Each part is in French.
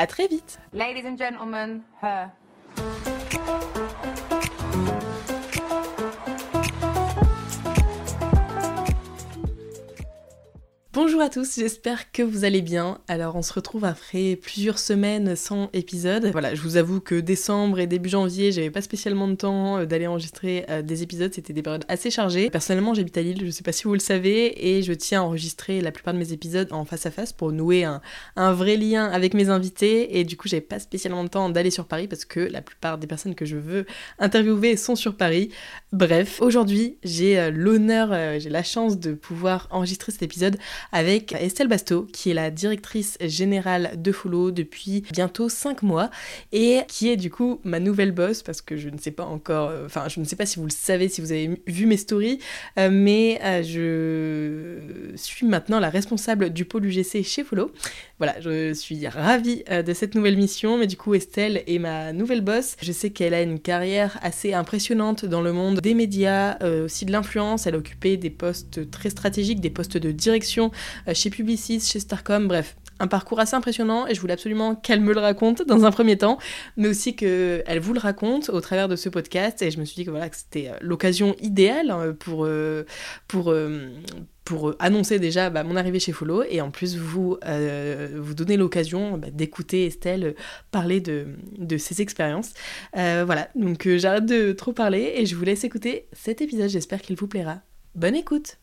À très vite. Ladies and gentlemen, her. Bonjour à tous, j'espère que vous allez bien. Alors on se retrouve après plusieurs semaines sans épisode. Voilà, je vous avoue que décembre et début janvier, j'avais pas spécialement de temps euh, d'aller enregistrer euh, des épisodes, c'était des périodes assez chargées. Personnellement, j'habite à Lille, je sais pas si vous le savez, et je tiens à enregistrer la plupart de mes épisodes en face à face pour nouer un, vrai lien avec mes invités, et du coup j'avais pas spécialement de temps d'aller sur Paris parce que la plupart des personnes que je veux interviewer sont sur Paris. Bref, aujourd'hui j'ai euh, l'honneur, j'ai la chance de pouvoir enregistrer cet épisode avec Estelle Basto, qui est la directrice générale de Follow depuis bientôt 5 mois et qui est du coup ma nouvelle boss parce que je ne sais pas encore, euh, enfin je ne sais pas si vous le savez, si vous avez vu mes stories, euh, mais euh, je suis maintenant la responsable du pôle UGC chez Follow. Voilà, je suis ravie de cette nouvelle mission, mais du coup Estelle est ma nouvelle boss. Je sais qu'elle a une carrière assez impressionnante dans le monde des médias, aussi de l'influence. Elle a occupé des postes très stratégiques, des postes de direction euh, chez Publicis, chez Starcom, bref, un parcours assez impressionnant et je voulais absolument qu'elle me le raconte dans un premier temps, mais aussi qu'elle vous le raconte au travers de ce podcast. Et je me suis dit que voilà que c'était euh, l'occasion idéale hein, pour euh, pour pour annoncer déjà bah, mon arrivée chez Follow et en plus vous vous donner l'occasion bah, d'écouter Estelle parler de, de ses expériences. voilà, donc j'arrête de trop parler et je vous laisse écouter cet épisode. J'espère qu'il vous plaira. Bonne écoute.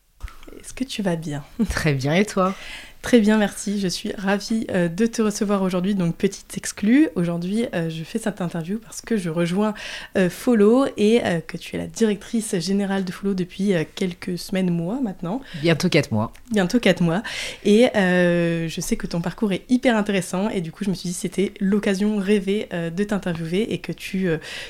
Est-ce que tu vas bien? Très bien, et toi? Très bien, merci. Je suis ravie euh, de te recevoir aujourd'hui. Donc, petite exclue. Aujourd'hui, euh, je fais cette interview parce que je rejoins euh, Follow et que tu es la directrice générale de Follow depuis quelques semaines, mois maintenant. Bientôt quatre mois. Bientôt quatre mois. Et je sais que ton parcours est hyper intéressant et du coup, je me suis dit que c'était l'occasion rêvée de t'interviewer et que tu,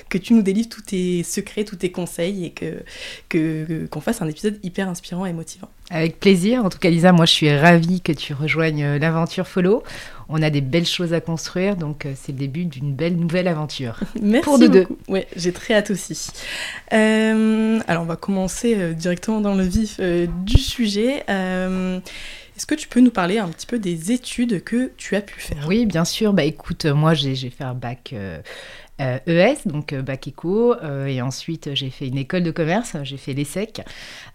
que tu nous délivres tous tes secrets, tous tes conseils et que qu'on fasse un épisode hyper inspirant et motivant. Avec plaisir. En tout cas, Lisa, moi, je suis ravie que tu rejoignes euh, l'aventure Follow. On a des belles choses à construire, donc euh, c'est le début d'une belle nouvelle aventure. Merci pour nous deux. Ouais, j'ai très hâte aussi. Euh, alors, on va commencer directement dans le vif du sujet. Est-ce que tu peux nous parler un petit peu des études que tu as pu faire? Oui, bien sûr. Bah écoute, moi j'ai fait un bac ES, e donc bac éco, et ensuite j'ai fait une école de commerce, j'ai fait l'ESSEC,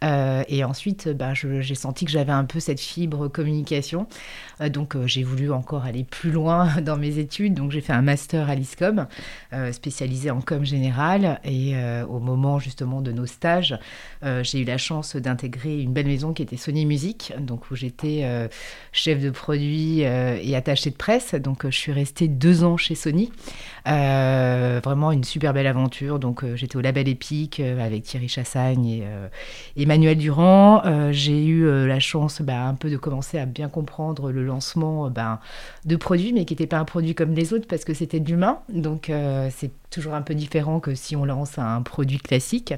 euh, et ensuite, bah, j'ai senti que j'avais un peu cette fibre communication. Euh, donc, euh, j'ai voulu encore aller plus loin dans mes études. Donc, j'ai fait un master à l'ISCOM, spécialisé en com général. Et au moment justement de nos stages, j'ai eu la chance d'intégrer une belle maison qui était Sony Music, donc où j'étais chef de produit et attaché de presse. Donc, je suis restée deux ans chez Sony. vraiment une super belle aventure. Donc j'étais au Label Épique avec Thierry Chassagne et Emmanuel Durand. j'ai eu la chance bah, un peu de commencer à bien comprendre le lancement ben, de produits, mais qui n'était pas un produit comme les autres parce que c'était de l'humain. Donc c'est toujours un peu différent que si on lance un produit classique.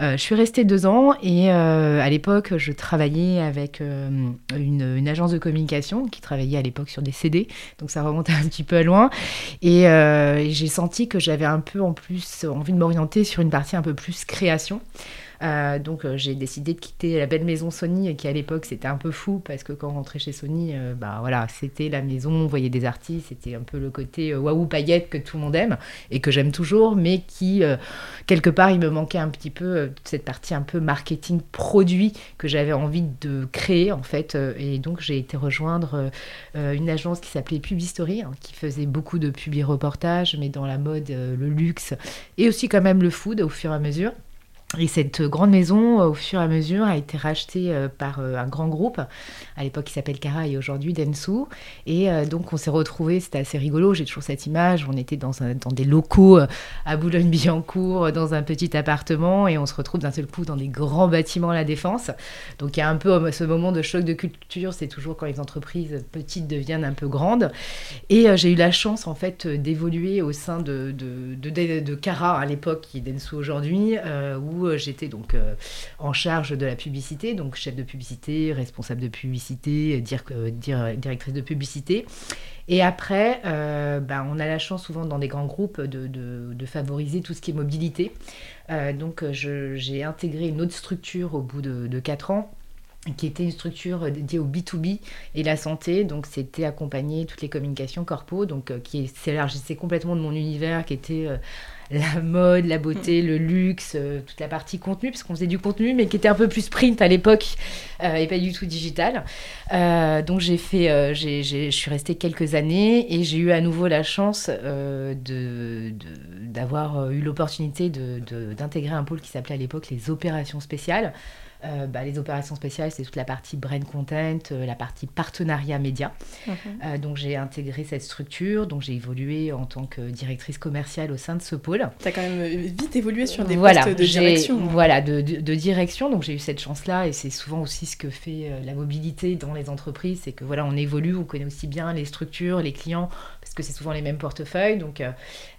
Euh, je suis restée deux ans et euh, à l'époque, je travaillais avec euh, une, agence de communication qui travaillait à l'époque sur des CD, donc ça remonte un petit peu loin. Et j'ai senti que j'avais un peu en plus envie de m'orienter sur une partie un peu plus création. Euh, donc euh, j'ai décidé de quitter la belle maison Sony, qui à l'époque c'était un peu fou parce que quand on rentrait chez Sony, euh, bah voilà, c'était la maison, on voyait des artistes, c'était un peu le côté waouh paillette que tout le monde aime et que j'aime toujours, mais qui quelque part il me manquait un petit peu cette partie un peu marketing produit que j'avais envie de créer en fait. et donc j'ai été rejoindre une agence qui s'appelait Publistory, hein, qui faisait beaucoup de publi reportages, mais dans la mode, le luxe et aussi quand même le food au fur et à mesure. Et cette grande maison, euh, au fur et à mesure, a été rachetée euh, par euh, un grand groupe, à l'époque qui s'appelle Cara et aujourd'hui Densu. Et donc on s'est retrouvés, c'était assez rigolo, j'ai toujours cette image, on était dans, des locaux à Boulogne-Billancourt, dans un petit appartement, et on se retrouve d'un seul coup dans des grands bâtiments à la Défense. Donc il y a un peu ce moment de choc de culture, c'est toujours quand les entreprises petites deviennent un peu grandes. Et j'ai eu la chance en fait d'évoluer au sein de, de, de, de, Cara à l'époque, qui est Densu aujourd'hui, où euh, j'étais donc euh, en charge de la publicité, donc chef de publicité, responsable de publicité, euh, directrice de publicité. Et après, bah, on a la chance souvent dans des grands groupes de, favoriser tout ce qui est mobilité. donc j'ai intégré une autre structure au bout de, de 4 ans qui était une structure dédiée au B2B et la santé. Donc, c'était accompagner toutes les communications corpo, donc qui s'élargissait complètement de mon univers, qui était la mode, la beauté, le luxe, euh, toute la partie contenu, parce qu'on faisait du contenu, mais qui était un peu plus print à l'époque euh, et pas du tout digital. Euh, donc j'ai fait, je suis restée quelques années et j'ai eu à nouveau la chance de, d'avoir eu l'opportunité d'intégrer un pôle qui s'appelait à l'époque les opérations spéciales. Euh, bah, les opérations spéciales, c'est toute la partie brand content, euh, la partie partenariat média. Mhm. Euh, donc j'ai intégré cette structure, donc j'ai évolué en tant que directrice commerciale au sein de ce pôle. Tu as quand même vite évolué sur des postes de direction. Hein. Voilà, de, de, direction. Donc j'ai eu cette chance-là et c'est souvent aussi ce que fait la mobilité dans les entreprises, c'est que voilà, on évolue, on connaît aussi bien les structures, les clients, parce que c'est souvent les mêmes portefeuilles. Donc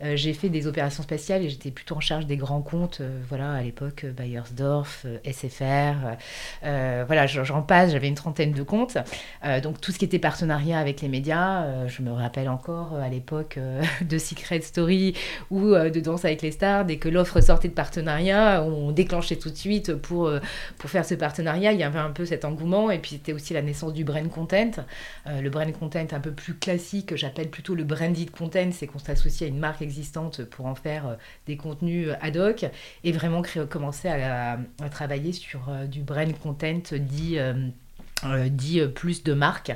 j'ai fait des opérations spéciales et j'étais plutôt en charge des grands comptes, voilà, à l'époque Bayersdorf, SFR, euh, euh, voilà, j'en passe, j'avais une trentaine de comptes. Euh, donc tout ce qui était partenariat avec les médias, je me rappelle encore à l'époque de Secret Story ou de Danse avec les stars, dès que l'offre sortait de partenariat, on déclenchait tout de suite pour, pour faire ce partenariat. Il y avait un peu cet engouement et puis c'était aussi la naissance du brand content. le brand content un peu plus classique, j'appelle plutôt le branded content, c'est qu'on s'associe à une marque existante pour en faire des contenus ad hoc et vraiment commencer à, à travailler sur du brand content dit euh, euh, euh, plus de marques,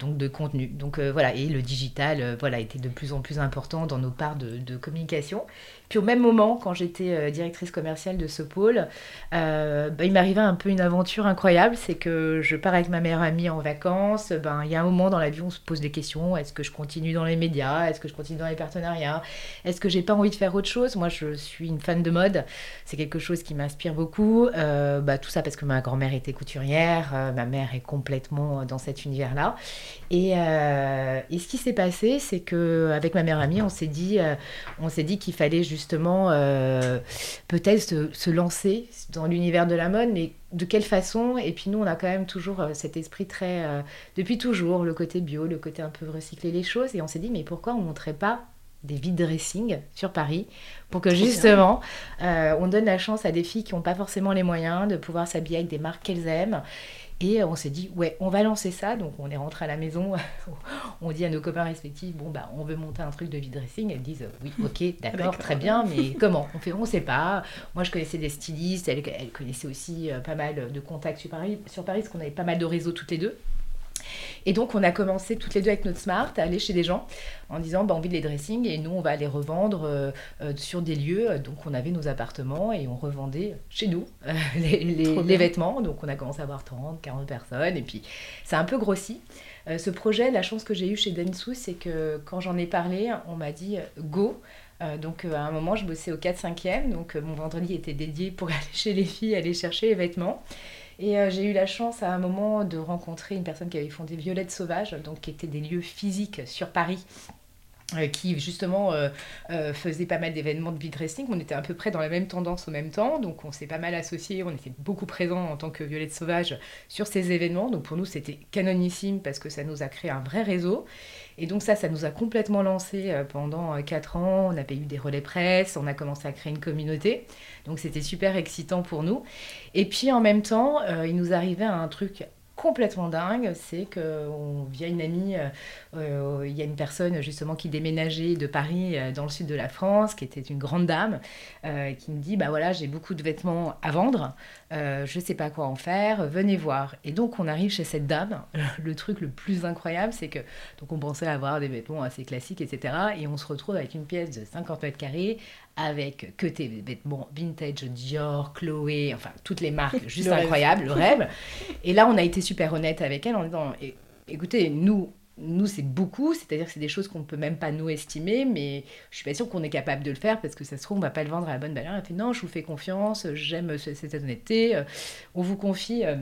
donc de contenu. Donc voilà, et le digital voilà, était de plus en plus important dans nos parts de communication. Puis au même moment, quand j'étais euh, directrice commerciale de ce pôle, euh, bah, il m'arrivait un peu une aventure incroyable. C'est que je pars avec ma meilleure amie en vacances. Ben, il y a un moment dans la vie où on se pose des questions. Est-ce que je continue dans les médias Est-ce que je continue dans les partenariats Est-ce que j'ai pas envie de faire autre chose? Moi, je suis une fan de mode. C'est quelque chose qui m'inspire beaucoup. Euh, bah, tout ça parce que ma grand-mère était couturière. ma mère est complètement dans cet univers-là. Et, et, ce qui s'est passé, c'est que avec ma meilleure amie, on s'est dit, on s'est dit qu'il fallait juste justement euh, peut-être se, lancer dans l'univers de la mode, mais de quelle façon? Et puis nous, on a quand même toujours euh, cet esprit très, euh, depuis toujours, le côté bio, le côté un peu recycler les choses, et on s'est dit, mais pourquoi on ne montrait pas des vide dressing sur Paris pour que justement on donne la chance à des filles qui n'ont pas forcément les moyens de pouvoir s'habiller avec des marques qu'elles aiment et on s'est dit, ouais, on va lancer ça. Donc on est rentré à la maison, on dit à nos copains respectifs, bon, bah, on veut monter un truc de vide dressing. Elles disent, oui, ok, d'accord, très bien, mais comment? On fait, on sait pas. Moi, je connaissais des stylistes, elle, elle connaissait aussi euh, pas mal de contacts sur Paris, sur Paris, parce qu'on avait pas mal de réseaux toutes les deux. Et donc, on a commencé toutes les deux avec notre smart à aller chez des gens en disant bah, envie de les dressing et nous, on va les revendre euh, euh, sur des lieux. Donc, on avait nos appartements et on revendait chez nous euh, les, les, vêtements. Donc, on a commencé à avoir 30, 40 personnes et puis ça a un peu grossi. ce projet, la chance que j'ai eue chez Densu, c'est que quand j'en ai parlé, on m'a dit go. donc à un moment, je bossais au 4-5e, donc mon vendredi était dédié pour aller chez les filles, aller chercher les vêtements. Et j'ai eu la chance à un moment de rencontrer une personne qui avait fondé Violette Sauvage, donc qui était des lieux physiques sur Paris. euh, qui justement euh, euh, faisait pas mal d'événements de dressing. On était à peu près dans la même tendance au même temps, donc on s'est pas mal associés, on était beaucoup présents en tant que Violette Sauvage sur ces événements. Donc pour nous, c'était canonissime parce que ça nous a créé un vrai réseau. Et donc ça, ça nous a complètement lancé pendant 4 ans. On a eu des relais presse, on a commencé à créer une communauté. Donc c'était super excitant pour nous. Et puis en même temps, il nous arrivait un truc complètement dingue, c'est que via une amie, euh, euh, il y a une personne justement qui déménageait de Paris euh, dans le sud de la France, qui était une grande dame, qui me dit bah voilà j'ai beaucoup de vêtements à vendre, je sais pas quoi en faire, venez voir. Et donc on arrive chez cette dame. Le truc le plus incroyable, c'est que donc on pensait avoir des vêtements assez classiques, etc. Et on se retrouve avec une pièce de 50 mètres carrés avec que tes vêtements vintage Dior, Chloé, enfin toutes les marques, juste incroyable, le rêve. Et là, on a été super honnête avec elle en disant, écoutez, nous, nous c'est beaucoup, c'est-à-dire que c'est des choses qu'on ne peut même pas nous estimer, mais je suis pas sûre qu'on est capable de le faire parce que ça se trouve, on va pas le vendre à la bonne valeur. Elle fait, non, je vous fais confiance, j'aime cette honnêteté, euh, on vous confie... Euh,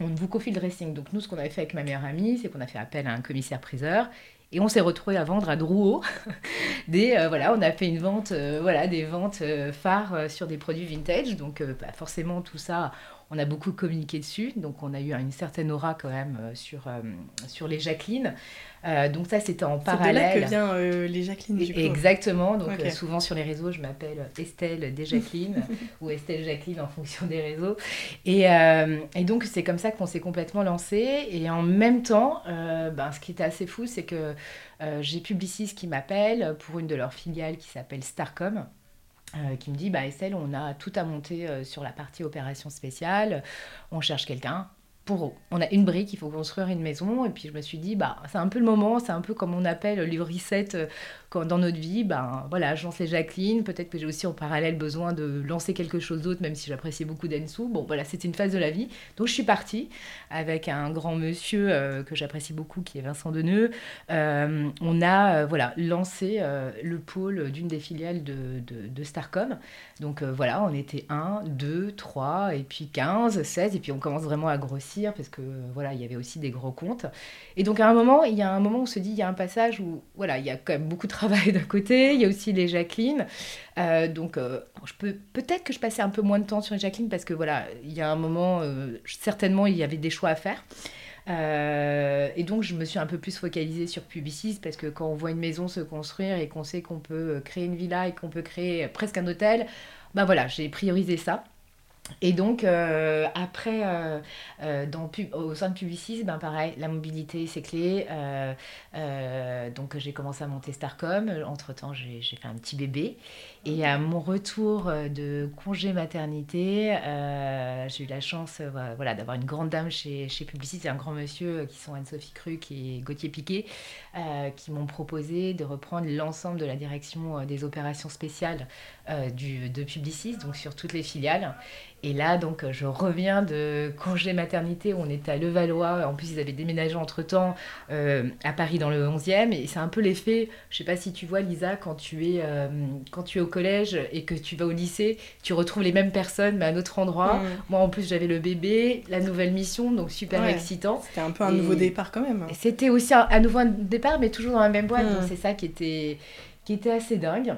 on vous confie le dressing. Donc nous, ce qu'on avait fait avec ma meilleure amie, c'est qu'on a fait appel à un commissaire-priseur et on s'est retrouvé à vendre à Drouot. euh, voilà, on a fait une vente, euh, voilà, des ventes euh, phares sur des produits vintage. Donc, bah, forcément, tout ça, on a beaucoup communiqué dessus. Donc, on a eu une certaine aura quand même sur, sur les Jacqueline. Euh, donc ça, c'était en parallèle. C'est de là que vient euh, les Jacqueline, du coup. Exactement. Donc euh, souvent sur les réseaux, je m'appelle Estelle des Jacqueline ou Estelle Jacqueline en fonction des réseaux. Et, et donc c'est comme ça qu'on s'est complètement lancé. Et en même temps, ben, ce qui était assez fou, c'est que j'ai Publicis qui m'appelle pour une de leurs filiales qui s'appelle Starcom. Qui me dit bah Estelle, on a tout à monter sur la partie opération spéciale, on cherche quelqu'un, pour eux. On a une brique, il faut construire une maison. Et puis je me suis dit, bah, c'est un peu le moment, c'est un peu comme on appelle le reset euh, dans notre vie. Ben, voilà, je lance les Jacqueline. Peut-être que j'ai aussi en parallèle besoin de lancer quelque chose d'autre, même si j'appréciais beaucoup Densu. Bon, voilà, c'était une phase de la vie. Donc je suis partie avec un grand monsieur euh, que j'apprécie beaucoup, qui est Vincent Deneux. Euh, on a voilà, lancé le pôle d'une des filiales de, de, de Starcom. Donc voilà, on était 1, 2, 3, et puis 15, 16, et puis on commence vraiment à grossir parce que voilà, il y avait aussi des gros comptes. Et donc à un moment, il y a un moment où on se dit, il y a un passage où voilà, il y a quand même beaucoup de travail d'un côté, il y a aussi les Jacqueline. Euh, donc euh, je peux peut-être que je passais un peu moins de temps sur les Jacqueline parce que voilà, il y a un moment, euh, certainement il y avait des choix à faire. et donc, je me suis un peu plus focalisée sur Publicis parce que quand on voit une maison se construire et qu'on sait qu'on peut créer une villa et qu'on peut créer presque un hôtel, ben voilà, j'ai priorisé ça. Et donc, euh, après, euh, euh, au sein de Publicis, ben pareil, la mobilité, c'est clé. donc, j'ai commencé à monter Starcom. Entre-temps, j'ai fait un petit bébé. Et à mon retour de congé maternité, j'ai eu la chance voilà, d'avoir une grande dame chez, chez Publicis et un grand monsieur qui sont Anne-Sophie Cruc et Gauthier Piquet, qui m'ont proposé de reprendre l'ensemble de la direction des opérations spéciales du, de Publicis, donc sur toutes les filiales. Et là, donc, je reviens de congé maternité. On était à Levallois. En plus, ils avaient déménagé entre-temps euh, à Paris dans le 11e. Et c'est un peu l'effet, je sais pas si tu vois, Lisa, quand tu, es, euh, quand tu es au collège et que tu vas au lycée, tu retrouves les mêmes personnes, mais à un autre endroit. Mm. Moi, en plus, j'avais le bébé, la nouvelle mission, donc super excitant. C'était un peu un nouveau départ quand même. C'était aussi un, nouveau départ, mais toujours dans la même boîte. Mm. Donc, c'est ça qui était, qui était assez dingue.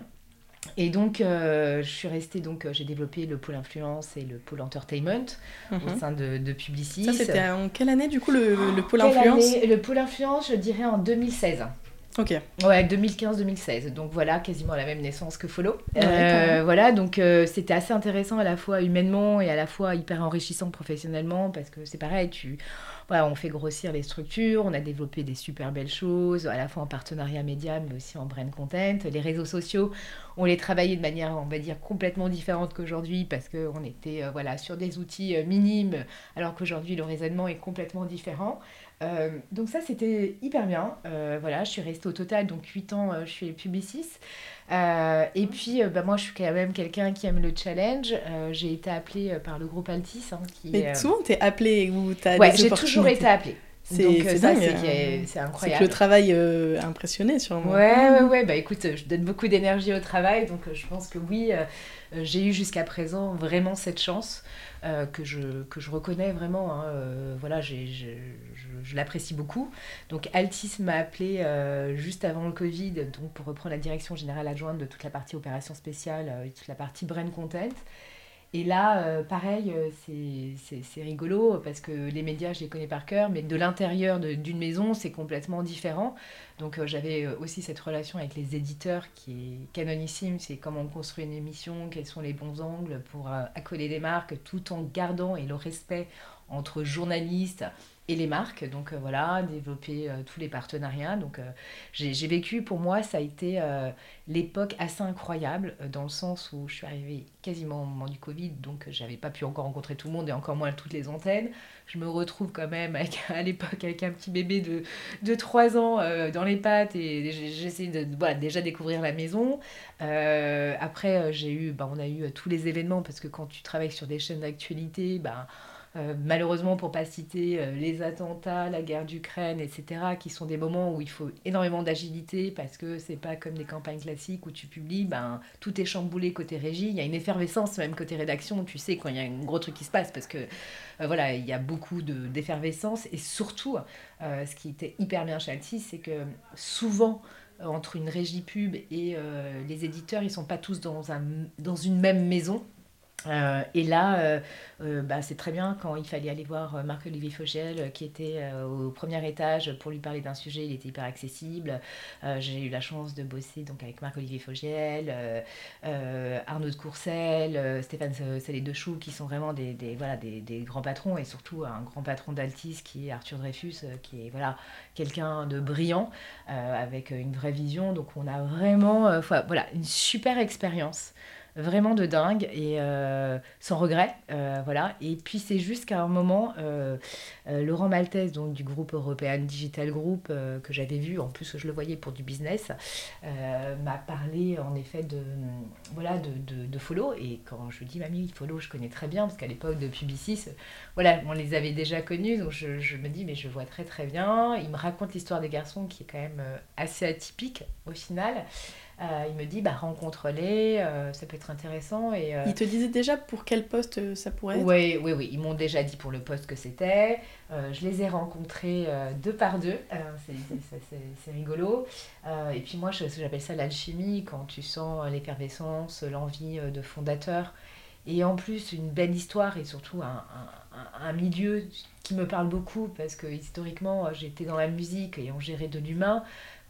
Et donc, euh, je suis restée, donc, euh, j'ai développé le pôle influence et le pôle entertainment au mhm. sein de, de Publicis. Ça, c'était en quelle année, du coup, le, le pôle influence Le pôle influence, je dirais en 2016. Ok. Ouais, 2015-2016. Donc voilà, quasiment la même naissance que Follow. Euh, voilà, donc c'était assez intéressant à la fois humainement et à la fois hyper enrichissant professionnellement parce que c'est pareil, tu on fait grossir les structures, on a développé des super belles choses, à la fois en partenariat média, mais aussi en brand content. Les réseaux sociaux, on les travaillait de manière, on va dire, complètement différente qu'aujourd'hui, parce qu'on était euh, voilà, sur des outils euh, minimes, alors qu'aujourd'hui, le raisonnement est complètement différent. Euh, donc ça, c'était hyper bien. voilà, je suis restée au total, donc 8 ans, je suis publiciste. Euh, et puis, euh, bah, moi, je suis quand même quelqu'un qui aime le challenge. Euh, j'ai été appelée par le groupe Altis. Hein, qui, Mais souvent, t'es appelée ou t'as ouais, j'ai toujours été appelée. C'est ça, c'est euh, qui est- c'est incroyable. que le travail euh, a impressionné sûrement. Ouais, ouais, ouais. Bah écoute, je donne beaucoup d'énergie au travail, donc euh, je pense que oui, euh, euh, j'ai eu jusqu'à présent vraiment cette chance euh, que, je, que je reconnais vraiment. hein, euh, voilà, j'ai, je, je- l'apprécie beaucoup. Donc Altis m'a appelé euh, juste avant le Covid, donc pour reprendre la direction générale adjointe de toute la partie opération spéciale euh, et toute la partie brand content. Et là, euh, pareil, euh, c'est- rigolo parce que les médias, je les connais par cœur, mais de l'intérieur d'une maison, c'est complètement différent. Donc euh, j'avais aussi cette relation avec les éditeurs qui est canonissime, c'est comment on construit une émission, quels sont les bons angles pour accoler les marques tout en gardant et le respect entre journalistes et les marques. Donc euh, voilà, développer euh, tous les partenariats. Donc euh, j'ai vécu, pour moi, ça a été l'époque assez incroyable dans le sens où je suis arrivée quasiment au moment du Covid, donc j'avais pas pu encore rencontrer tout le monde et encore moins toutes les antennes. Je me retrouve quand même à l'époque avec un petit bébé de, de 3 ans dans les pattes et j'essaie de voilà, déjà découvrir la maison. Après, j'ai eu, bah, on a eu tous les événements parce que quand tu travailles sur des chaînes d'actualité, bah, euh, malheureusement, pour pas citer euh, les attentats, la guerre d'Ukraine, etc., qui sont des moments où il faut énormément d'agilité parce que c'est pas comme des campagnes classiques où tu publies, ben, tout est chamboulé côté régie. Il y a une effervescence même côté rédaction. Tu sais quand il y a un gros truc qui se passe parce que euh, voilà, il y a beaucoup de- d'effervescence et surtout, ce qui était hyper bien chez c'est que souvent entre une régie pub et les éditeurs, ils sont pas tous dans une même maison. Euh, et là, euh, euh, bah, c'est très bien quand il fallait aller voir Marc-Olivier Fogel qui était au premier étage pour lui parler d'un sujet, il était hyper accessible. J'ai eu la chance de bosser donc avec Marc-Olivier Fogel, Arnaud de Courcelles, Stéphane Salé de Chou qui sont vraiment des, voilà, des, grands patrons et surtout un grand patron d'Altis qui est Arthur Dreyfus qui est voilà, quelqu'un de brillant avec une vraie vision. Donc on a vraiment voilà, une super expérience vraiment de dingue et euh, sans regret euh, voilà. Et puis c'est juste qu'à un moment euh, Laurent Maltese donc du groupe European Digital Group que j'avais vu en plus je le voyais pour du business m'a parlé en effet de voilà de, de, follow. Et quand je dis mamie follow je connais très bien parce qu'à l'époque de Publicis voilà on les avait déjà connus donc je, me dis mais je vois très très bien il me raconte l'histoire des garçons qui est quand même assez atypique au final il me dit bah rencontre-les, euh, ça peut être intéressant. Et, euh, il te disait déjà pour quel poste euh, ça pourrait être? Oui, oui, oui. Ils m'ont déjà dit pour le poste que c'était. Euh, je les ai rencontrés deux par deux. c'est rigolo. Euh, et puis moi, j'appelle ça l'alchimie quand tu sens l'effervescence, l'envie de fondateur. Et en plus, une belle histoire et surtout un, un, un, milieu qui me parle beaucoup parce que historiquement, j'étais dans la musique et on gérait de l'humain.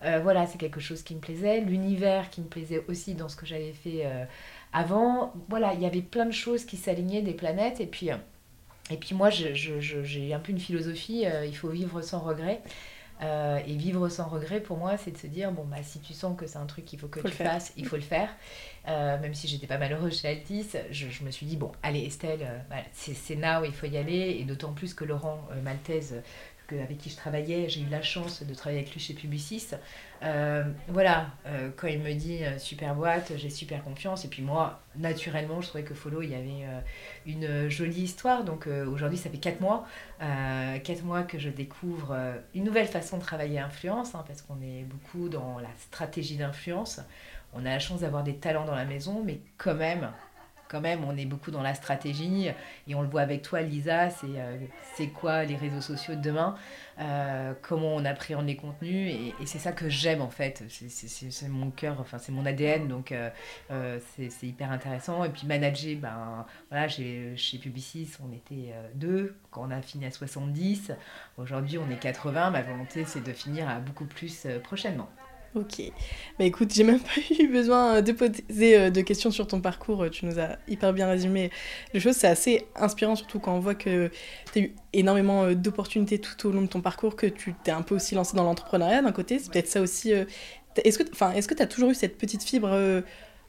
Euh, voilà, c'est quelque chose qui me plaisait. L'univers qui me plaisait aussi dans ce que j'avais fait euh, avant. Voilà, il y avait plein de choses qui s'alignaient, des planètes. Et puis, euh, et puis moi, j'ai un peu une philosophie, euh, il faut vivre sans regret. Et vivre sans regret, pour moi, c'est de se dire, bon, bah, si tu sens que c'est un truc qu'il faut que faut tu fasses, il faut le faire. Même si j'étais pas malheureuse chez Altis, je, je, me suis dit, bon, allez Estelle, bah, c'est now, il faut y aller. Et d'autant plus que Laurent Maltese, avec qui je travaillais, j'ai eu la chance de travailler avec lui chez Publicis. Euh, voilà, euh, quand il me dit euh, super boîte, j'ai super confiance. Et puis moi, naturellement, je trouvais que Follow, il y avait une jolie histoire. Donc aujourd'hui, ça fait 4 mois. 4 mois que je découvre une nouvelle façon de travailler influence, hein, parce qu'on est beaucoup dans la stratégie d'influence. On a la chance d'avoir des talents dans la maison, mais quand même, quand même, on est beaucoup dans la stratégie et on le voit avec toi, Lisa. C'est euh, quoi les réseaux sociaux de demain euh, Comment on appréhende les contenus Et, et c'est ça que j'aime en fait. C'est mon cœur, c'est mon ADN, donc euh, c'est hyper intéressant. Et puis manager, ben chez Publicis, on était deux quand on a fini à 70. Aujourd'hui, on est 80. Ma volonté, c'est de finir à beaucoup plus prochainement. Ok. Bah écoute, j'ai même pas eu besoin de poser de questions sur ton parcours. Tu nous as hyper bien résumé les choses. C'est assez inspirant, surtout quand on voit que tu as eu énormément d'opportunités tout au long de ton parcours, que tu t'es un peu aussi lancé dans l'entrepreneuriat d'un côté. C'est peut-être ça aussi. Est-ce que tu est as toujours eu cette petite fibre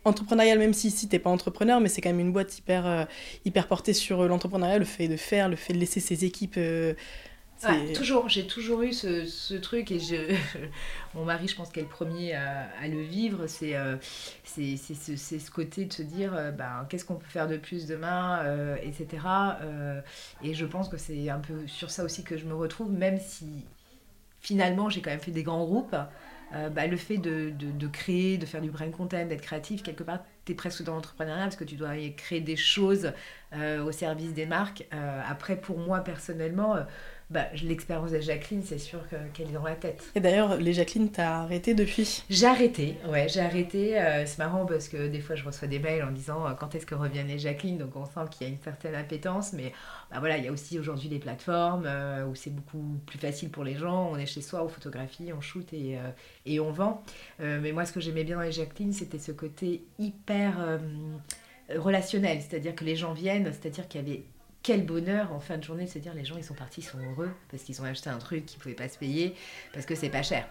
entrepreneuriale, même si ici t'es pas entrepreneur, mais c'est quand même une boîte hyper, hyper portée sur l'entrepreneuriat, le fait de faire, le fait de laisser ses équipes Ouais, toujours, j'ai toujours eu ce, ce, truc et je, mon mari, je pense qu'est le premier à, à le vivre, c'est euh, c'est ce, ce, côté de se dire euh, ben, qu'est-ce qu'on peut faire de plus demain, euh, etc. Euh, et je pense que c'est un peu sur ça aussi que je me retrouve, même si finalement j'ai quand même fait des grands groupes. Bah, le fait de, de, de, créer, de faire du brain content, d'être créatif, quelque part, tu es presque dans l'entrepreneuriat parce que tu dois créer des choses au service des marques. Après, pour moi, personnellement, bah, l'expérience de Jacqueline, c'est sûr qu'elle est dans la tête. Et d'ailleurs, les Jacqueline, t'as arrêté depuis? J'ai arrêté, ouais, j'ai arrêté. Euh, c'est marrant parce que des fois, je reçois des mails en disant euh, quand est-ce que reviennent les Jacqueline, donc on sent qu'il y a une certaine appétence, mais bah, voilà, il y a aussi aujourd'hui des plateformes euh, où c'est beaucoup plus facile pour les gens. On est chez soi, on photographie, on shoot et, et on vend. Mais moi, ce que j'aimais bien dans les Jacqueline, c'était ce côté hyper relationnel, c'est-à-dire que les gens viennent, c'est-à-dire qu'il y avait quel bonheur en fin de journée de se dire les gens ils sont partis, ils sont heureux parce qu'ils ont acheté un truc qu'ils ne pouvaient pas se payer parce que c'est pas cher.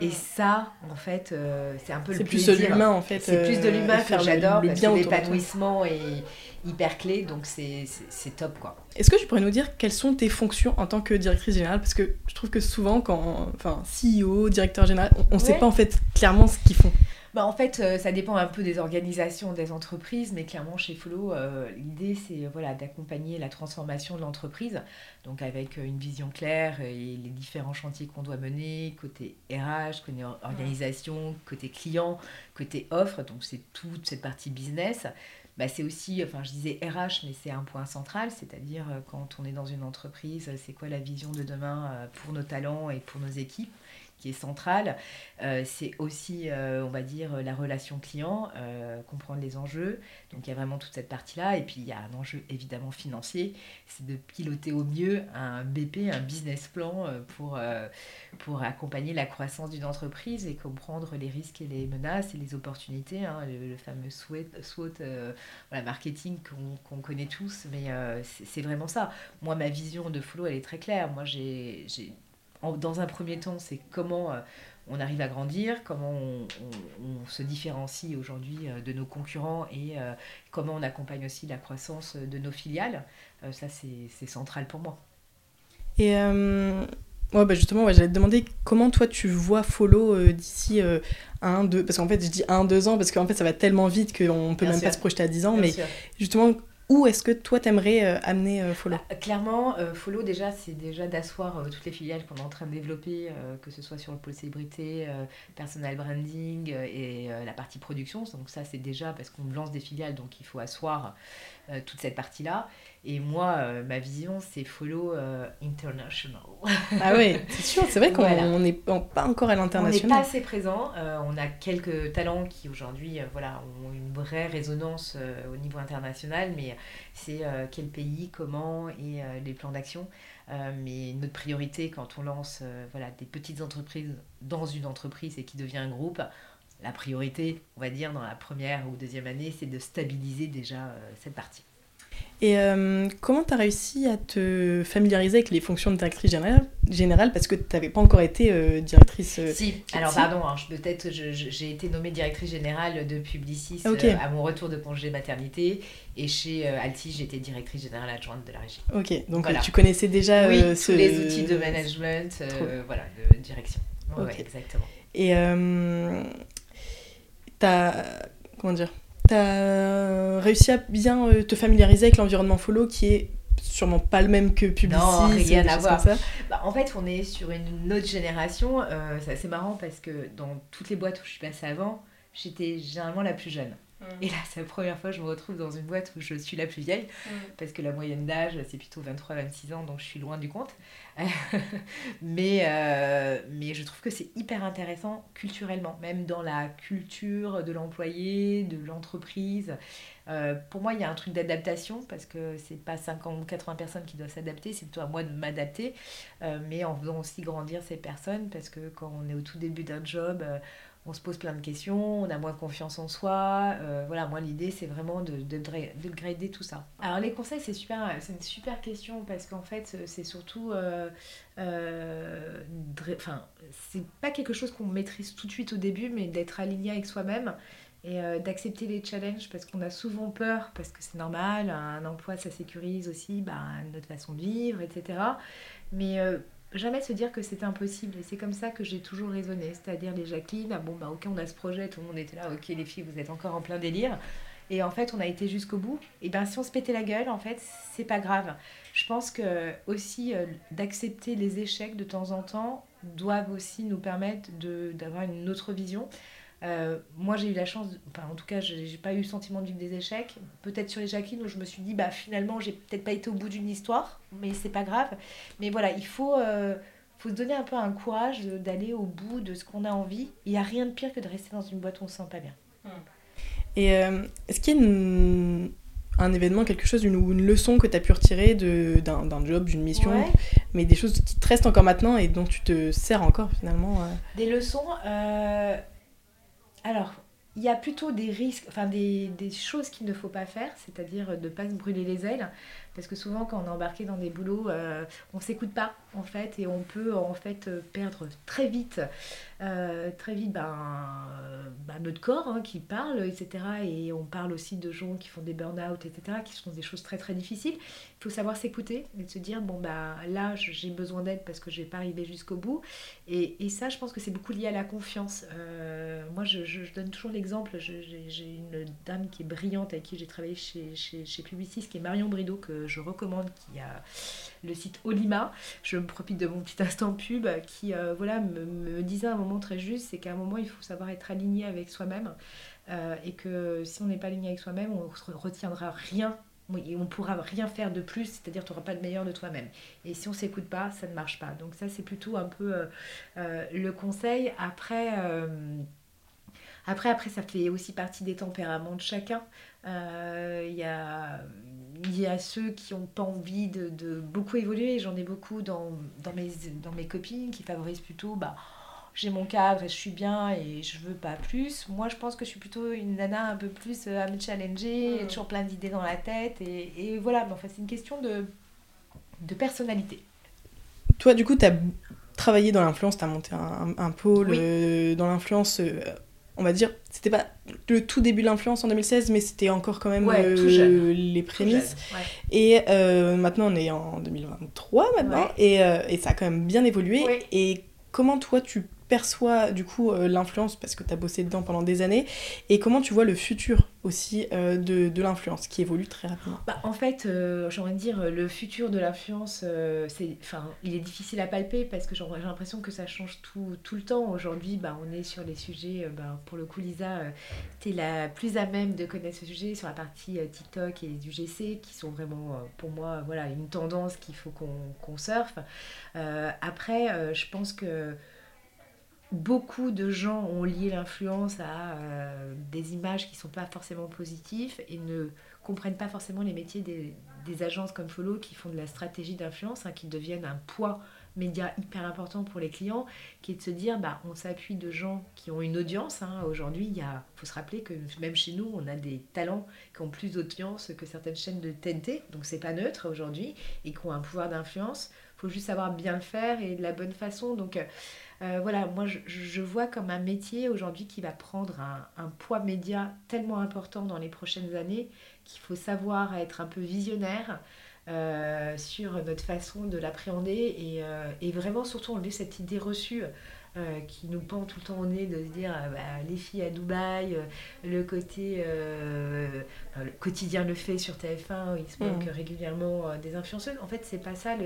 Et ça, en fait, euh, c'est un peu le plus de l'humain, en fait. C'est plus de l'humain que j'adore parce que l'épanouissement est hyper clé, donc c'est top, quoi. Est-ce que tu pourrais nous dire quelles sont tes fonctions en tant que directrice générale? Parce que je trouve que souvent, quand, enfin, CEO, directeur général, on ne ouais. sait pas en fait clairement ce qu'ils font. Bah, en fait, euh, ça dépend un peu des organisations, des entreprises, mais clairement chez Follow, euh, l'idée c'est voilà, d'accompagner la transformation de l'entreprise, donc avec une vision claire et les différents chantiers qu'on doit mener, côté RH, côté organisation, côté client, côté offre, donc c'est toute cette partie business. Bah, c'est aussi, enfin je disais RH, mais c'est un point central, c'est-à-dire euh, quand on est dans une entreprise, c'est quoi la vision de demain pour nos talents et pour nos équipes? Qui est centrale. Euh, c'est aussi, euh, on va dire, la relation client, euh, comprendre les enjeux. Donc il y a vraiment toute cette partie-là. Et puis il y a un enjeu évidemment financier, c'est de piloter au mieux un BP, un business plan pour, pour accompagner la croissance d'une entreprise et comprendre les risques et les menaces et les opportunités. Hein, le, fameux SWOT, SWOT voilà, marketing qu'on qu connaît tous, mais c'est vraiment ça. Moi, ma vision de Flow, elle est très claire. Moi, j'ai dans un premier temps, c'est comment euh, on arrive à grandir, comment on, on, on se différencie aujourd'hui euh, de nos concurrents et euh, comment on accompagne aussi la croissance de nos filiales. Euh, ça, c'est central pour moi. Et euh, ouais, bah justement, ouais, j'allais te demander comment toi tu vois Follow d'ici un, deux, parce qu'en fait je dis un, deux ans, parce qu'en fait ça va tellement vite qu'on peut Bien même sûr. pas se projeter à 10 ans, Bien mais sûr. justement où est-ce que toi t'aimerais euh, amener euh, Follow? Bah, Clairement, euh, Follow déjà c'est déjà d'asseoir toutes les filiales qu'on est en train de développer, que ce soit sur le pôle célébrité, personal branding et la partie production. Donc ça c'est déjà parce qu'on lance des filiales, donc il faut asseoir toute cette partie-là. Et moi, euh, ma vision, c'est follow euh, international. ah oui, c'est sûr, c'est vrai qu'on n'est pas encore à l'international. On n'est pas assez présent. Euh, on a quelques talents qui aujourd'hui voilà, ont une vraie résonance euh, au niveau international, mais c'est euh, quel pays, comment et euh, les plans d'action. mais notre priorité quand on lance voilà, des petites entreprises dans une entreprise et qui devient un groupe, la priorité, on va dire, dans la première ou deuxième année, c'est de stabiliser déjà cette partie. Et euh, comment tu as réussi à te familiariser avec les fonctions de directrice générale, générale? Parce que tu n'avais pas encore été euh, directrice euh, Si, alors si. pardon, hein, peut-être j'ai été nommée directrice générale de Publicis okay. euh, à mon retour de congé maternité et chez euh, Alti, j'étais directrice générale adjointe de la régie. Ok, donc voilà. tu connaissais déjà oui, tous les outils de management, voilà, de direction. Okay. Ouais, exactement. Et tu as. Comment dire tu as réussi à bien euh, te familiariser avec l'environnement follow qui est sûrement pas le même que Publicis. Non, rien à voir. Bah, en fait, on est sur une autre génération. Euh, c'est assez marrant parce que dans toutes les boîtes où je suis passée avant, j'étais généralement la plus jeune. Mmh. Et là, c'est la première fois que je me retrouve dans une boîte où je suis la plus vieille, mmh. parce que la moyenne d'âge, c'est plutôt 23-26 ans, donc je suis loin du compte. mais, euh, mais je trouve que c'est hyper intéressant culturellement, même dans la culture de l'employé, de l'entreprise. Euh, pour moi, il y a un truc d'adaptation, parce que c'est pas 50 ou 80 personnes qui doivent s'adapter, c'est plutôt à moi de m'adapter, euh, mais en faisant aussi grandir ces personnes, parce que quand on est au tout début d'un job, on se pose plein de questions, on a moins confiance en soi. Euh, voilà, moi l'idée c'est vraiment de, de, de, grader tout ça. Alors les conseils c'est super, c'est une super question parce qu'en fait c'est surtout, euh, euh, enfin c'est pas quelque chose qu'on maîtrise tout de suite au début, mais d'être aligné avec soi-même et d'accepter les challenges parce qu'on a souvent peur, parce que c'est normal, un emploi ça sécurise aussi bah, notre façon de vivre, etc. Mais jamais se dire que c'est impossible. Et c'est comme ça que j'ai toujours raisonné. C'est-à-dire les Jacqueline, ah bon bah ok on a ce projet, tout le monde était là, ok les filles vous êtes encore en plein délire. Et en fait on a été jusqu'au bout. Et bien si on se pétait la gueule, en fait c'est pas grave. Je pense que aussi euh, d'accepter les échecs de temps en temps doivent aussi nous permettre d'avoir une autre vision. Euh, moi, j'ai eu la chance, enfin, en tout cas, j'ai pas eu le sentiment de vivre des échecs. Peut-être sur les Jacqueline où je me suis dit, bah finalement, j'ai peut-être pas été au bout d'une histoire, mais c'est pas grave. Mais voilà, il faut, euh, faut se donner un peu un courage d'aller au bout de ce qu'on a envie. Il n'y a rien de pire que de rester dans une boîte où on se sent pas bien. Et euh, est-ce qu'il y a un événement, quelque chose, une, une leçon que tu as pu retirer d'un job, d'une mission, mais des choses qui te restent encore maintenant et dont tu te sers encore finalement Des leçons alors, il y a plutôt des risques, enfin des, choses qu'il ne faut pas faire, c'est-à-dire de ne pas se brûler les ailes. Parce que souvent, quand on est embarqué dans des boulots, euh, on s'écoute pas, en fait, et on peut, en fait, perdre très vite, euh, très vite, euh, ben, notre corps hein, qui parle, etc. Et on parle aussi de gens qui font des burn-out, etc., qui sont des choses très, très difficiles. Il faut savoir s'écouter et se dire, bon, bah, là, j'ai besoin d'aide parce que je vais pas arriver jusqu'au bout. Et, et, ça, je pense que c'est beaucoup lié à la confiance. moi, je, donne toujours l'exemple, j'ai une dame qui est brillante, avec qui j'ai travaillé chez, chez, chez Publicis, qui est Marion Brideau, que je recommande, qui a le site Olima. Je me profite de mon petit instant pub qui euh, voilà, me, disait un moment très juste, c'est qu'à un moment, il faut savoir être aligné avec soi-même euh, et que si on n'est pas aligné avec soi-même, on ne retiendra rien et on pourra rien faire de plus, c'est-à-dire tu n'auras pas de meilleur de toi-même. Et si on s'écoute pas, ça ne marche pas. Donc ça, c'est plutôt un peu euh, le conseil. Après... Après, après, ça fait aussi partie des tempéraments de chacun. Il y, a, il y a ceux qui n'ont pas envie de, de beaucoup évoluer. J'en ai beaucoup dans, dans, mes, dans mes copines qui favorisent plutôt bah, j'ai mon cadre et je suis bien et je veux pas plus. Moi, je pense que je suis plutôt une nana un peu plus euh, à me challenger, mmh. toujours plein d'idées dans la tête. Et, et voilà, mais enfin, c'est une question de, de personnalité. Toi, du coup, tu as travaillé dans l'influence, tu as monté un, un pôle euh, dans l'influence. Euh, on va dire, c'était pas le tout début de l'influence en 2016, mais c'était encore quand même euh, les prémices. Et euh, maintenant, on est en 2023 maintenant, et, euh, et, ça a quand même bien évolué. Et comment toi, tu perçois du coup euh, l'influence parce que tu as bossé dedans pendant des années et comment tu vois le futur aussi euh, de, l'influence qui évolue très rapidement? Bah, En fait, euh, j'ai envie de dire, le futur de l'influence, il est difficile à palper parce que j'ai l'impression que ça change tout, tout le temps. Aujourd'hui, bah, on est sur les sujets, bah, pour le coup, Lisa, tu es la plus à même de connaître ce sujet sur la partie TikTok et du GC qui sont vraiment, pour moi, voilà, une tendance qu'il faut qu'on, qu'on surfe. après, je pense que beaucoup de gens ont lié l'influence à euh, des images qui ne sont pas forcément positives et ne comprennent pas forcément les métiers des, agences comme Follow qui font de la stratégie d'influence, hein, qui deviennent un poids média hyper important pour les clients, qui est de se dire, bah, on s'appuie de gens qui ont une audience. Hein. Aujourd'hui, il faut se rappeler que même chez nous, on a des talents qui ont plus d'audience que certaines chaînes de TNT, donc c'est pas neutre aujourd'hui, et qui ont un pouvoir d'influence. Faut juste savoir bien le faire et de la bonne façon. Donc, euh, euh, voilà, moi je, vois comme un métier aujourd'hui qui va prendre un, poids média tellement important dans les prochaines années qu'il faut savoir être un peu visionnaire euh, sur notre façon de l'appréhender et, vraiment surtout enlever cette idée reçue euh, qui nous pend tout le temps au nez de se dire euh, bah, les filles à Dubaï, euh, le côté le quotidien le fait sur TF1 où il se manque mm. régulièrement des influenceuses. En fait, c'est pas ça.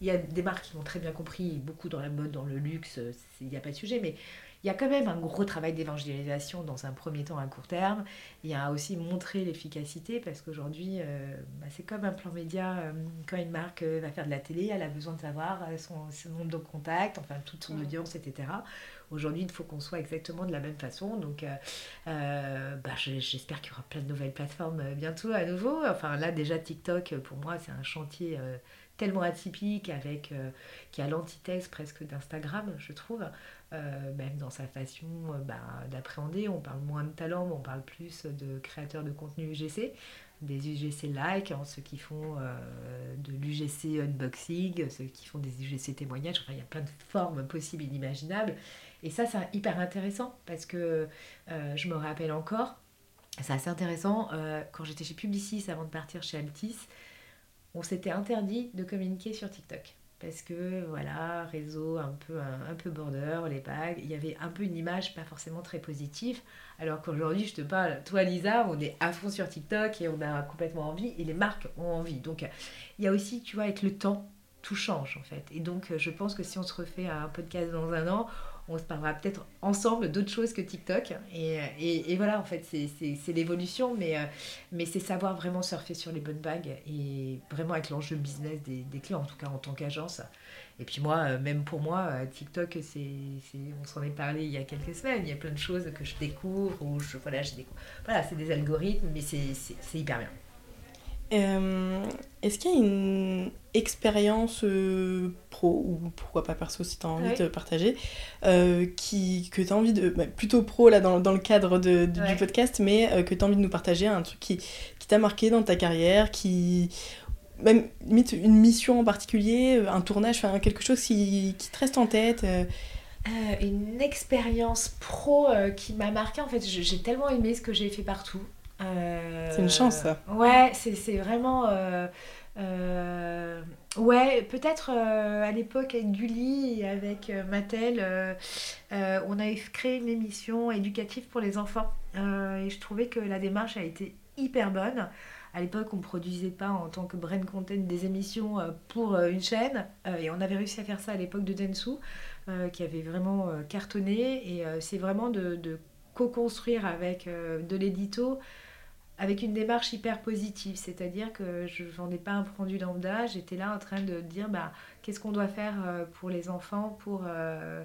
Il y a des marques qui ont très bien compris, beaucoup dans la mode, dans le luxe, il n'y a pas de sujet, mais il y a quand même un gros travail d'évangélisation dans un premier temps à court terme. Il y a aussi montrer l'efficacité parce qu'aujourd'hui, euh, bah, c'est comme un plan média. Euh, quand une marque euh, va faire de la télé, elle a besoin de savoir son, nombre de contacts, enfin toute son audience, etc. Aujourd'hui, il faut qu'on soit exactement de la même façon. Donc, bah, j'espère qu'il y aura plein de nouvelles plateformes bientôt à nouveau. Enfin, là, déjà, TikTok, pour moi, c'est un chantier tellement atypique, avec, qui a l'antithèse presque d'Instagram, je trouve. Euh, même dans sa façon euh, bah, d'appréhender. On parle moins de talent, mais on parle plus de créateurs de contenu UGC. des UGC like, hein, ceux qui font de l'UGC unboxing, ceux qui font des UGC témoignages. Enfin, il y a plein de formes possibles et inimaginables. Et ça, c'est hyper intéressant parce que je me rappelle encore, c'est assez intéressant, quand j'étais chez Publicis avant de partir chez Altis, on s'était interdit de communiquer sur TikTok parce que voilà, réseau un peu, un, peu border, les bagues, il y avait un peu une image pas forcément très positive. Alors qu'aujourd'hui, je te parle, toi Lisa, on est à fond sur TikTok et on a complètement envie et les marques ont envie. Donc il y a aussi, tu vois, avec le temps, tout change en fait. Et donc je pense que si on se refait un podcast dans un an, on se parlera peut-être ensemble d'autres choses que TikTok. Et, et, voilà, en fait, c'est l'évolution, mais, euh, mais c'est savoir vraiment surfer sur les bonnes bagues et vraiment avec l'enjeu business des, des, clients, en tout cas en tant qu'agence. Et puis moi, euh, même pour moi, euh, TikTok, c'est, on s'en est parlé il y a quelques semaines, il y a plein de choses que je découvre, ou je, voilà, je découvre. Voilà, c'est des algorithmes, mais c'est hyper bien. Euh, est-ce qu'il y a une expérience euh, pro, ou pourquoi pas perso si tu as envie de partager, euh, qui, que tu as envie de. Bah, plutôt pro là dans, dans le cadre de, du podcast, mais que tu as envie de nous partager, un truc qui, qui t'a marqué dans ta carrière, qui. Même limite une mission en particulier, un tournage, enfin quelque chose qui, qui, te reste en tête Une expérience pro qui m'a marqué, en fait, j'ai tellement aimé ce que j'ai fait partout. Euh, c'est une chance, ça. Ouais, c'est vraiment. Euh, euh, ouais, peut-être à l'époque avec Gulli et avec Mattel, on avait créé une émission éducative pour les enfants. et je trouvais que la démarche a été hyper bonne. À l'époque, on ne produisait pas en tant que brain content des émissions pour une chaîne. et on avait réussi à faire ça à l'époque de Densu, qui avait vraiment cartonné. Et c'est vraiment de, de co-construire avec de l'édito avec une démarche hyper positive, c'est-à-dire que je n'en ai pas un rendu lambda, j'étais là en train de dire bah, qu'est-ce qu'on doit faire euh, pour les enfants, pour, euh,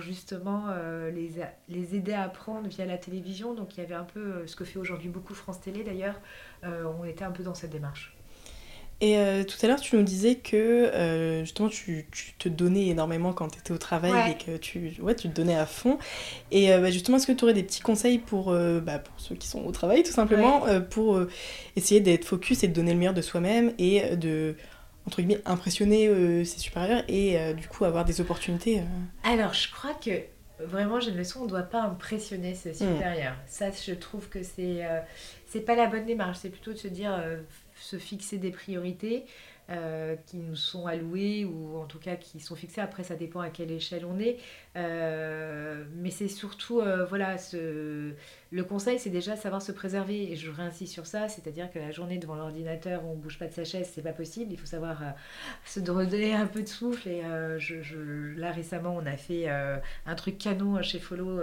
justement euh, les, les aider à apprendre via la télévision. Donc il y avait un peu ce que fait aujourd'hui beaucoup France Télé d'ailleurs, on était un peu dans cette démarche. Et euh, tout à l'heure, tu nous disais que euh, justement, tu, tu, te donnais énormément quand tu étais au travail et que tu, ouais, tu te donnais à fond. Et euh, bah, justement, est-ce que tu aurais des petits conseils pour, bah, pour ceux qui sont au travail, tout simplement, pour essayer d'être focus et de donner le meilleur de soi-même et de, entre guillemets, impressionner ses supérieurs et du coup avoir des opportunités Alors, je crois que vraiment, j'ai une leçon, on ne doit pas impressionner ses hmm. supérieurs. Ça, je trouve que c'est c'est pas la bonne démarche. C'est plutôt de se dire se fixer des priorités euh, qui nous sont allouées ou en tout cas qui sont fixées. Après, ça dépend à quelle échelle on est. Euh, mais c'est surtout, euh, voilà, ce, le conseil, c'est déjà savoir se préserver. Et je réinsiste sur ça, c'est-à-dire que la journée devant l'ordinateur, on ne bouge pas de sa chaise, c'est pas possible. Il faut savoir se redonner un peu de souffle. Et je, je, là, récemment, on a fait un truc canon chez Follow,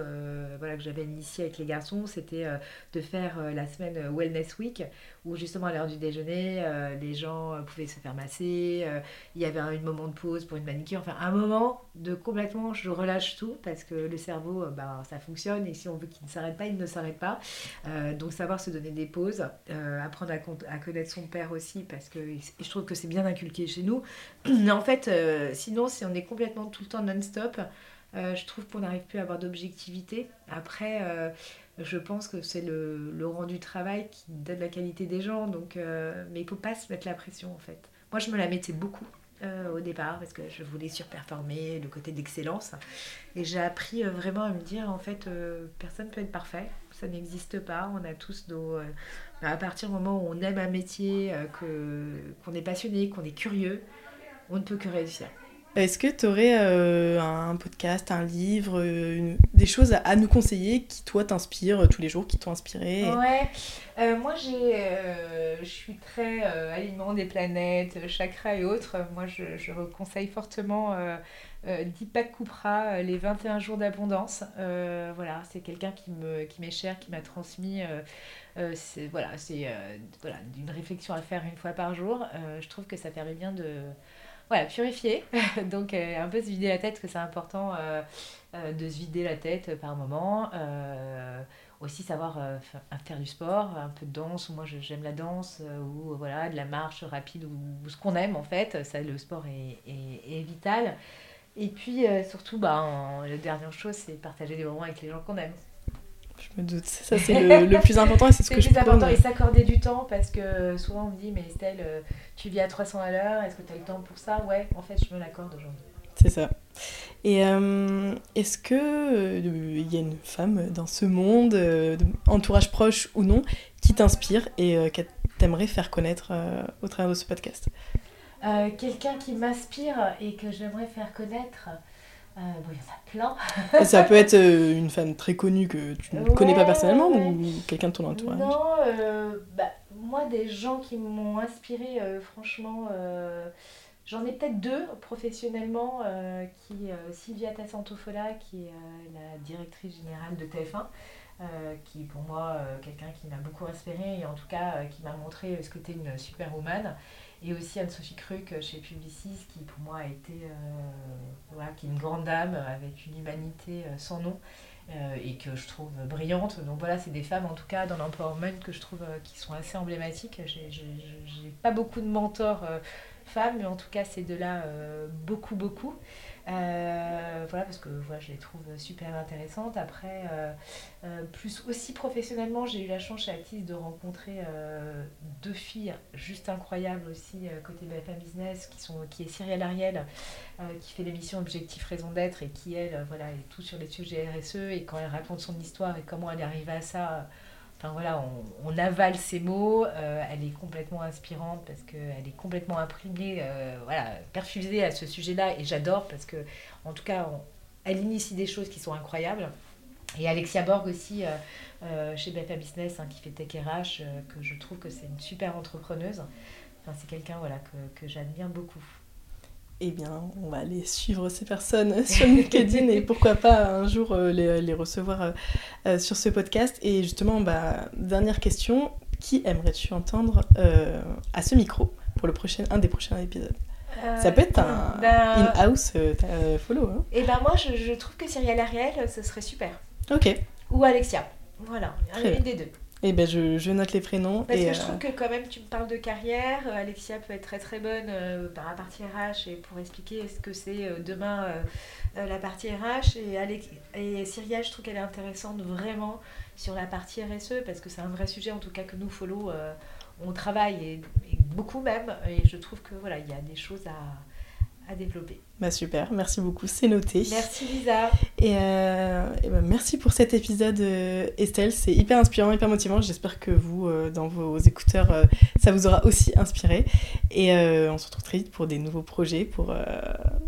voilà, que j'avais initié avec les garçons. C'était de faire la semaine Wellness Week, où justement à l'heure du déjeuner, les gens pouvaient se faire masser, euh, il y avait un, moment de pause pour une manicure, enfin un moment de complètement, je relâche tout parce que le cerveau, euh, ben, ça fonctionne et si on veut qu'il ne s'arrête pas, il ne s'arrête pas. Euh, donc savoir se donner des pauses, apprendre à, connaître son père aussi parce que je trouve que c'est bien inculqué chez nous. Mais en fait, sinon, si on est complètement tout le temps non-stop, je trouve qu'on n'arrive plus à avoir d'objectivité. Après, je pense que c'est le, le, rendu travail qui donne la qualité des gens. Donc, mais il ne faut pas se mettre la pression en fait. Moi, je me la mettais beaucoup euh, au départ parce que je voulais surperformer, le côté d'excellence. Et j'ai appris euh, vraiment à me dire, en fait, euh, personne ne peut être parfait. Ça n'existe pas. On a tous nos... à partir du moment où on aime un métier, que, qu'on est passionné, qu'on est curieux, on ne peut que réussir. Est-ce que tu aurais euh, un podcast, un livre, euh, des choses à, nous conseiller qui, toi, t'inspirent euh, tous les jours, qui t'ont inspiré Ouais, moi, j'ai, je suis très aliment des planètes, chakra et autres. Moi, je, je conseille fortement Deepak Kupra, Les 21 jours d'abondance. voilà, c'est quelqu'un qui, me, qui m'est cher, qui m'a transmis. c'est, voilà, c'est voilà, une réflexion à faire une fois par jour. je trouve que ça permet bien de voilà, purifier. Donc, euh, un peu se vider la tête, parce que c'est important euh, euh, de se vider la tête par moment. aussi savoir faire du sport, un peu de danse, moi j'aime la danse, ou voilà, de la marche rapide, ou, ce qu'on aime en fait. Ça, le sport est, est, vital. Et puis surtout, bah, la dernière chose, c'est partager des moments avec les gens qu'on aime. Je me doute. Ça, c'est le, le plus important et c'est ce C'est que je plus important et s'accorder du temps parce que souvent on me dit mais Estelle, euh, tu vis à 300 à l'heure, est-ce que tu as le temps pour ça? Ouais, en fait je me l'accorde aujourd'hui. C'est ça. Et euh, est-ce que euh, y a une femme dans ce monde, euh, de- entourage proche ou non, qui t'inspire et euh, que t'aimerais faire connaître euh, au travers de ce podcast? Euh, Quelqu'un qui m'inspire et que j'aimerais faire connaître, euh, bon il y en a plein. Et Ça peut être euh, une femme très connue que tu ne Ouais, connais pas personnellement ouais. ou quelqu'un de ton entourage? Non, bah, moi, des gens qui m'ont inspiré, franchement, j'en ai peut-être deux professionnellement. qui, Sylvia Tassantofola, qui est la directrice générale de TF1, euh, qui pour moi, euh, quelqu'un qui m'a beaucoup inspiré et en tout cas euh, qui m'a montré ce que était une superwoman. Et aussi Anne-Sophie Cruc euh, chez Publicis, qui pour moi a été euh, voilà, qui une grande dame euh, avec une humanité sans nom et que je trouve brillante. Donc voilà, c'est des femmes en tout cas dans l'empowerment que je trouve qui sont assez emblématiques. J'ai- pas beaucoup de mentors femmes, mais en tout cas ces deux-là, euh, beaucoup, beaucoup. Euh, voilà, parce que voilà, je les trouve super intéressantes. Après, euh, plus aussi professionnellement, j'ai eu la chance chez Actis de rencontrer deux filles juste incroyables aussi côté BFM Business, qui, sont, qui est Cyrielle Ariel, qui fait l'émission Objectif Raison d'être et qui, elle, voilà, est tout sur les sujets RSE. Et quand elle raconte son histoire et comment elle est arrivée à ça, enfin voilà, on, avale ses mots. euh, elle est complètement inspirante parce qu'elle est complètement imprimée, euh, voilà, perfusée à ce sujet-là. Et j'adore parce que, en tout cas, elle initie des choses qui sont incroyables. Et Alexia Borg aussi, euh, chez BFA Business, hein, qui fait Tech que je trouve que c'est une super entrepreneuse. C'est quelqu'un voilà, que, que j'admire beaucoup. Eh bien, on va aller suivre ces personnes sur LinkedIn et pourquoi pas un jour euh, les, les recevoir euh, euh, sur ce podcast. Et justement, bah, dernière question, qui aimerais-tu entendre euh, à ce micro pour le prochain, un des prochains épisodes? Ça peut être un ben, in-house euh, euh, follow. Hein Et ben moi, je, je trouve que Cyrielle Ariel, ce serait super. ok, Ou Alexia. Voilà, une des deux. Eh ben, je, je note les prénoms. Parce et, que je euh, trouve que quand même tu me parles de carrière, euh, Alexia peut être très très bonne euh, par la partie RH et pour expliquer ce que c'est euh, demain euh, euh, la partie RH et, Alex et Cyrielle je trouve qu'elle est intéressante vraiment sur la partie RSE parce que c'est un vrai sujet en tout cas que nous follow euh, on travaille et, et beaucoup même et je trouve que voilà il y a des choses à, à développer. bah, super, merci beaucoup, c'est noté. Merci Lisa. Et, euh, et ben, merci pour cet épisode, euh, Estelle. C'est hyper inspirant, hyper motivant. J'espère que vous, euh, dans vos écouteurs, euh, ça vous aura aussi inspiré. Et on se retrouve très vite pour des nouveaux projets, pour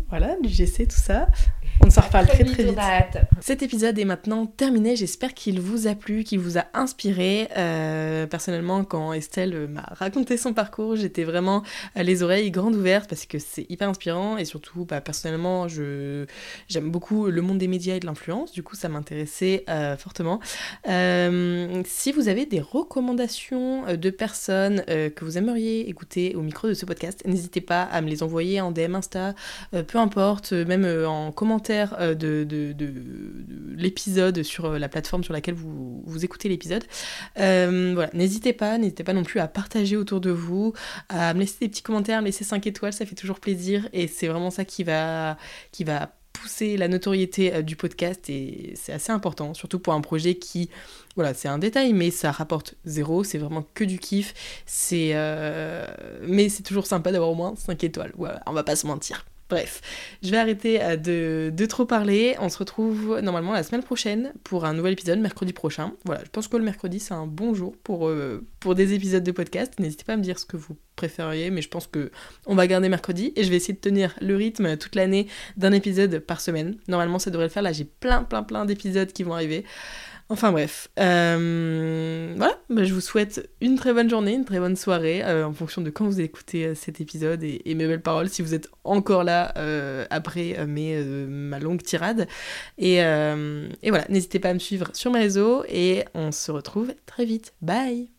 voilà, l'UGC, tout ça. On s'en reparle très très vite. Cet épisode est maintenant terminé. J'espère qu'il vous a plu, qu'il vous a inspiré. Euh, personnellement, quand Estelle m'a raconté son parcours, j'étais vraiment les oreilles grandes ouvertes parce que c'est hyper inspirant et surtout, bah, personnellement, je j'aime beaucoup le monde des médias et de l'influence. Du coup, ça m'intéressait euh, fortement. Euh, si vous avez des recommandations de personnes que vous aimeriez écouter au micro de ce podcast, n'hésitez pas à me les envoyer en DM Insta, peu importe, même en commentaire euh, de, de- de- de l'épisode sur euh, la plateforme sur laquelle vous, écoutez l'épisode. Euh, voilà, n'hésitez pas, n'hésitez pas non plus à partager autour de vous, à me laisser des petits commentaires, me laisser 5 étoiles, ça fait toujours plaisir. Et c'est vraiment ça qui va, qui va pousser la notoriété du podcast. Et c'est assez important, surtout pour un projet qui, voilà, c'est un détail, mais ça rapporte zéro, c'est vraiment que du kiff, c'est, mais c'est toujours sympa d'avoir au moins 5 étoiles, voilà, on va pas se mentir. Bref, je vais arrêter euh, de, trop parler. On se retrouve normalement la semaine prochaine pour un nouvel épisode, mercredi prochain. Voilà, je pense que le mercredi c'est un bon jour pour, euh, pour des épisodes de podcast. N'hésitez pas à me dire ce que vous préfériez, mais je pense que on va garder mercredi et je vais essayer de tenir le rythme toute l'année d'un épisode par semaine. Normalement ça devrait le faire. Là j'ai plein plein plein d'épisodes qui vont arriver. Enfin bref, Euh, voilà, Bah, je vous souhaite une très bonne journée, une très bonne soirée, euh, en fonction de quand vous écoutez euh, cet épisode et, mes belles paroles, si vous êtes encore là après mes, ma longue tirade. Et, et voilà, n'hésitez pas à me suivre sur mes réseaux et on se retrouve très vite. Bye